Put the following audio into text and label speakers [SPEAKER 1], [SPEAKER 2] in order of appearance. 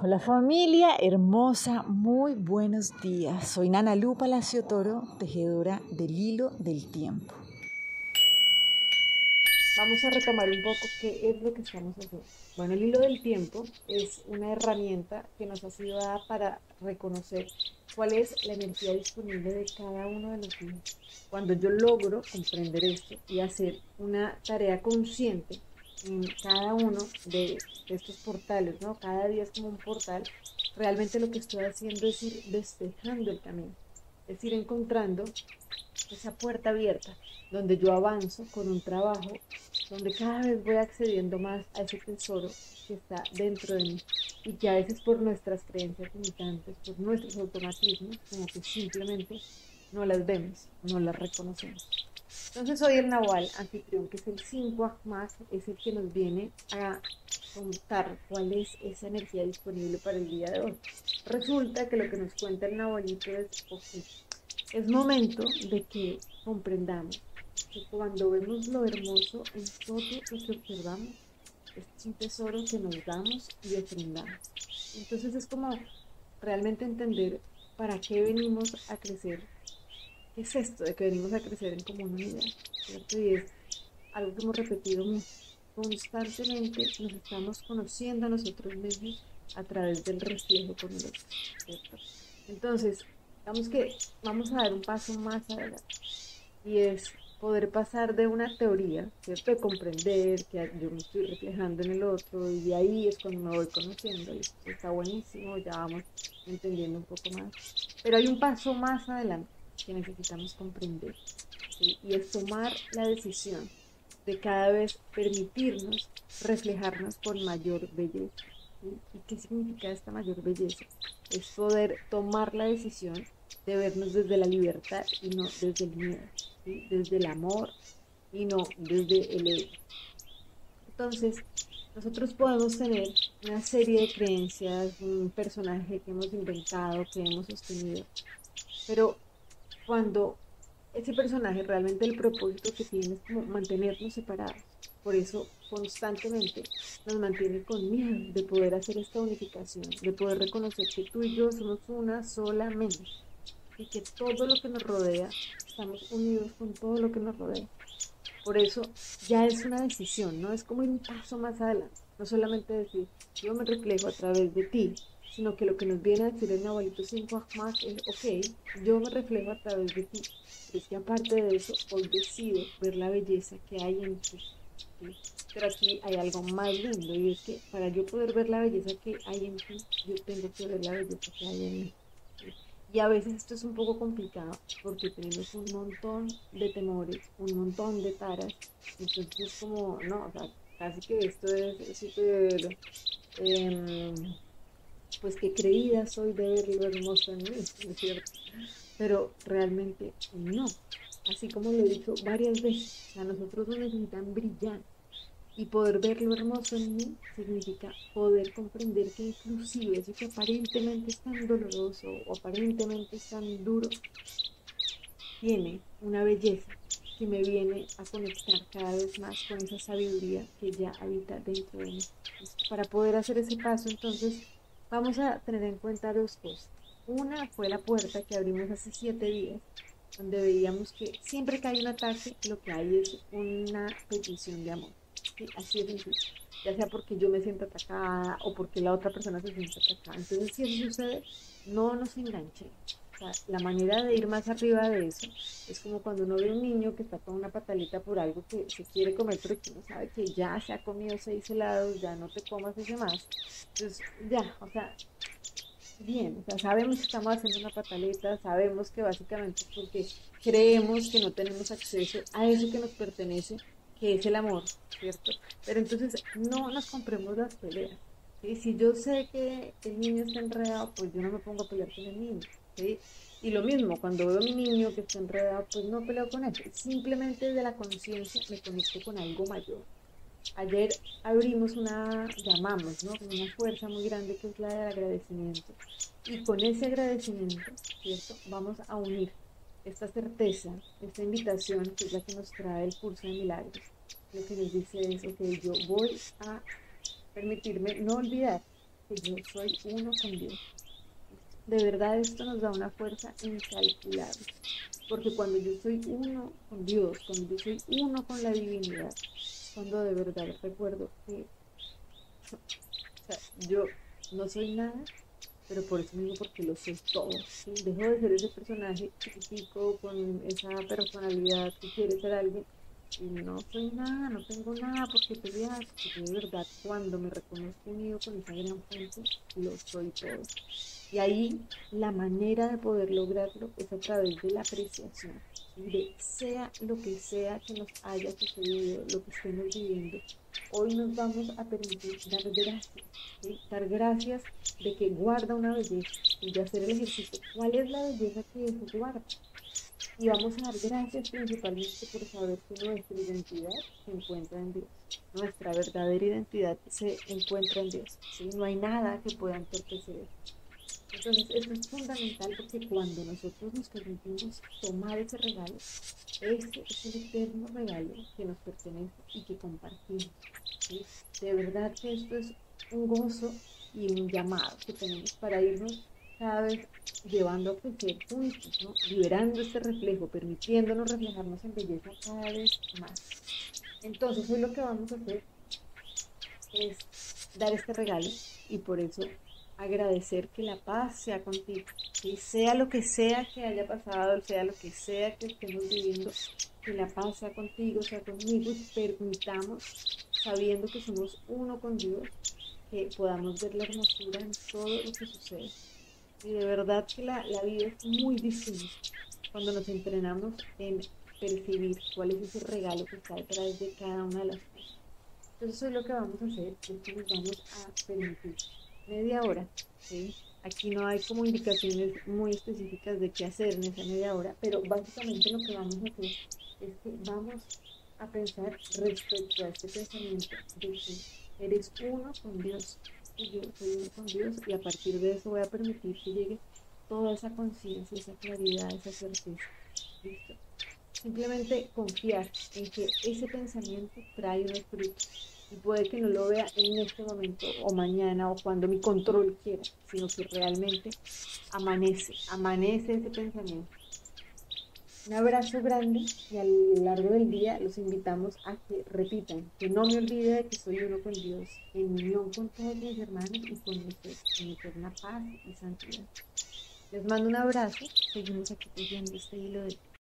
[SPEAKER 1] Hola familia hermosa, muy buenos días. Soy Nana Lu Palacio Toro, tejedora del hilo del tiempo.
[SPEAKER 2] Vamos a retomar un poco qué es lo que estamos haciendo. Bueno, el hilo del tiempo es una herramienta que nos ha sido dada para reconocer cuál es la energía disponible de cada uno de los días. Cuando yo logro comprender esto y hacer una tarea consciente en cada uno de, estos portales, ¿no? Cada día es como un portal. Realmente lo que estoy haciendo es ir despejando el camino, es ir encontrando esa puerta abierta donde yo avanzo con un trabajo, donde cada vez voy accediendo más a ese tesoro que está dentro de mí y que a veces por nuestras creencias limitantes, por nuestros automatismos, como que simplemente no las vemos, no las reconocemos. Entonces hoy el Nahual anfitrión, que es el 5 más, es el que nos viene a contar cuál es esa energía disponible para el día de hoy. Resulta que lo que nos cuenta el Nahualito es, es momento de que comprendamos que cuando vemos lo hermoso en todo lo que observamos, es un tesoro que nos damos y ofrendamos. Entonces es como realmente entender para qué venimos a crecer es esto de que venimos a crecer en comunidad, ¿cierto? Y es algo que hemos repetido constantemente, nos estamos conociendo a nosotros mismos a través del reflejo con el otro, ¿cierto? Entonces, digamos que vamos a dar un paso más adelante y es poder pasar de una teoría, ¿cierto? De comprender que yo me estoy reflejando en el otro y de ahí es cuando me voy conociendo y está buenísimo, ya vamos entendiendo un poco más. Pero hay un paso más adelante que necesitamos comprender. Y es tomar la decisión de cada vez permitirnos reflejarnos con mayor belleza. ¿Y qué significa esta mayor belleza? Es poder tomar la decisión de vernos desde la libertad y no desde el miedo, desde el amor y no desde el ego. Entonces, nosotros podemos tener una serie de creencias, un personaje que hemos inventado, que hemos sostenido, pero cuando ese personaje realmente el propósito que tiene es como mantenernos separados. Por eso constantemente nos mantiene con miedo de poder hacer esta unificación, de poder reconocer que tú y yo somos una sola mente y que todo lo que nos rodea, estamos unidos con todo lo que nos rodea. Por eso ya es una decisión, ¿no? Es como un paso más adelante. No solamente decir, yo me reflejo a través de ti, sino que lo que nos viene a decir el abuelito 5 más es, ok, yo me reflejo a través de ti, es que aparte de eso, hoy decido ver la belleza que hay en ti. Pero aquí hay algo más lindo y es que para yo poder ver la belleza que hay en ti, yo tengo que ver la belleza que hay en mí. Y a veces esto es un poco complicado porque tenemos un montón de temores, un montón de taras. Entonces es como, no, o sea, casi que esto es súper... Eh, pues que creída soy ver lo hermoso en mí, ¿no es cierto? Pero realmente no. Así como lo he dicho varias veces, a nosotros nos necesitan brillar. Y poder ver lo hermoso en mí significa poder comprender que inclusive eso que aparentemente es tan doloroso o aparentemente es tan duro, tiene una belleza que me viene a conectar cada vez más con esa sabiduría que ya habita dentro de mí. Para poder hacer ese paso, entonces, Vamos a tener en cuenta dos cosas. Una fue la puerta que abrimos hace siete días, donde veíamos que siempre que hay un ataque, lo que hay es una petición de amor. Así es. Ya sea porque yo me siento atacada o porque la otra persona se siente atacada. Entonces, si eso sucede, no nos enganchemos. La manera de ir más arriba de eso es como cuando uno ve un niño que está con una patalita por algo que se quiere comer, pero que no sabe que ya se ha comido seis helados, ya no te comas ese más. Entonces, ya, o sea, bien, o sabemos que estamos haciendo una pataleta, sabemos que básicamente es porque creemos que no tenemos acceso a eso que nos pertenece, que es el amor, ¿cierto? Pero entonces no nos compremos las peleas. y Si yo sé que el niño está enredado, pues yo no me pongo a pelear con el niño. Y lo mismo, cuando veo a un niño que está enredado, pues no peleo con él. Simplemente desde la conciencia me conecto con algo mayor. Ayer abrimos una, llamamos, ¿no? Una fuerza muy grande que es la del agradecimiento. Y con ese agradecimiento, ¿cierto? Vamos a unir esta certeza, esta invitación, que es la que nos trae el curso de milagros. Lo que nos dice es, que yo voy a permitirme no olvidar que yo soy uno con Dios. De verdad esto nos da una fuerza incalculable, porque cuando yo soy uno con Dios, cuando yo soy uno con la divinidad, cuando de verdad recuerdo que yo no soy nada, pero por eso mismo porque lo soy todo. Dejo de ser ese personaje chiquitico con esa personalidad que quiere ser alguien y no soy nada, no tengo nada porque pelear, porque de verdad cuando me reconozco unido con esa gran fuente, lo soy todo. Y ahí la manera de poder lograrlo es a través de la apreciación, de sea lo que sea que nos haya sucedido, lo que estemos viviendo, hoy nos vamos a permitir dar gracias, dar gracias de que guarda una belleza y de hacer el ejercicio. ¿Cuál es la belleza que eso guarda? Y vamos a dar gracias principalmente por saber que nuestra identidad se encuentra en Dios. Nuestra verdadera identidad se encuentra en Dios. No hay nada que pueda entorpecer eso. Entonces, esto es fundamental porque cuando nosotros nos permitimos tomar ese regalo, ese es el eterno regalo que nos pertenece y que compartimos. De verdad que esto es un gozo y un llamado que tenemos para irnos cada vez llevando a crecer juntos, liberando este reflejo, permitiéndonos reflejarnos en belleza cada vez más. Entonces, hoy lo que vamos a hacer es dar este regalo y por eso agradecer que la paz sea contigo, que sea lo que sea que haya pasado, sea lo que sea que estemos viviendo, que la paz sea contigo, sea conmigo, y permitamos, sabiendo que somos uno con Dios, que podamos ver la hermosura en todo lo que sucede. Y de verdad que la, la vida es muy difícil cuando nos entrenamos en percibir cuál es ese regalo que está detrás de cada una de las cosas. Entonces, eso es lo que vamos a hacer, es que nos vamos a permitir media hora. ¿sí? Aquí no hay como indicaciones muy específicas de qué hacer en esa media hora, pero básicamente lo que vamos a hacer es que vamos a pensar respecto a este pensamiento de que eres uno con Dios y yo soy uno con Dios y a partir de eso voy a permitir que llegue toda esa conciencia, esa claridad, esa certeza. ¿Listo? Simplemente confiar en que ese pensamiento trae unos frutos y puede que no lo vea en este momento o mañana o cuando mi control quiera, sino que realmente amanece, amanece ese pensamiento. Un abrazo grande y a lo largo del día los invitamos a que repitan, que no me olvide de que soy uno con Dios, en unión con todos mis hermanos y con ustedes, en eterna paz y santidad. Les mando un abrazo, seguimos aquí tejiendo este hilo de